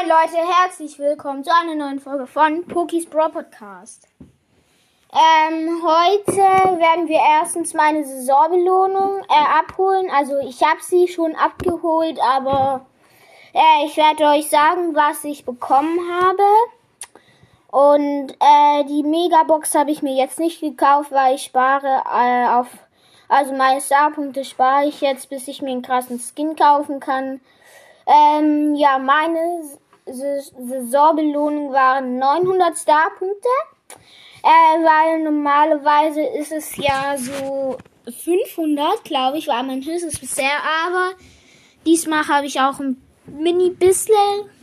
Moin Leute, herzlich willkommen zu einer neuen Folge von Pokis Brawl Podcast. Ähm, heute werden wir erstens meine Saisonbelohnung äh, abholen. Also ich habe sie schon abgeholt, aber äh, ich werde euch sagen, was ich bekommen habe. Und äh, die Megabox habe ich mir jetzt nicht gekauft, weil ich spare äh, auf, also meine Starpunkte spare ich jetzt, bis ich mir einen krassen Skin kaufen kann. Ähm, ja, meine Saisonbelohnung waren 900 Starpunkte. Äh, weil normalerweise ist es ja so 500, glaube ich, war mein höchstes bisher. Aber diesmal habe ich auch ein mini bisschen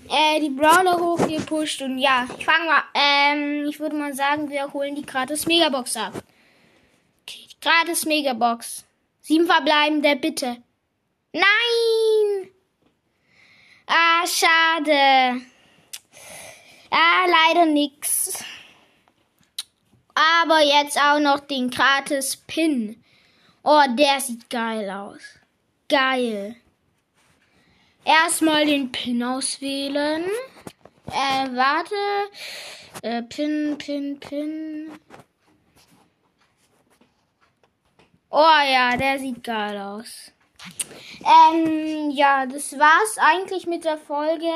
äh, die Brawler hochgepusht. Und ja, ich fange mal, ähm, ich würde mal sagen, wir holen die gratis Megabox ab. Okay, die gratis Megabox. Sieben verbleibende, bitte. Nein! Ah, schade. Ah, leider nix. Aber jetzt auch noch den gratis Pin. Oh, der sieht geil aus. Geil. Erstmal den Pin auswählen. Äh, warte. Äh, Pin, Pin, Pin. Oh ja, der sieht geil aus. Ähm, ja, das war's eigentlich mit der Folge.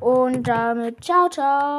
Und damit ciao, ciao.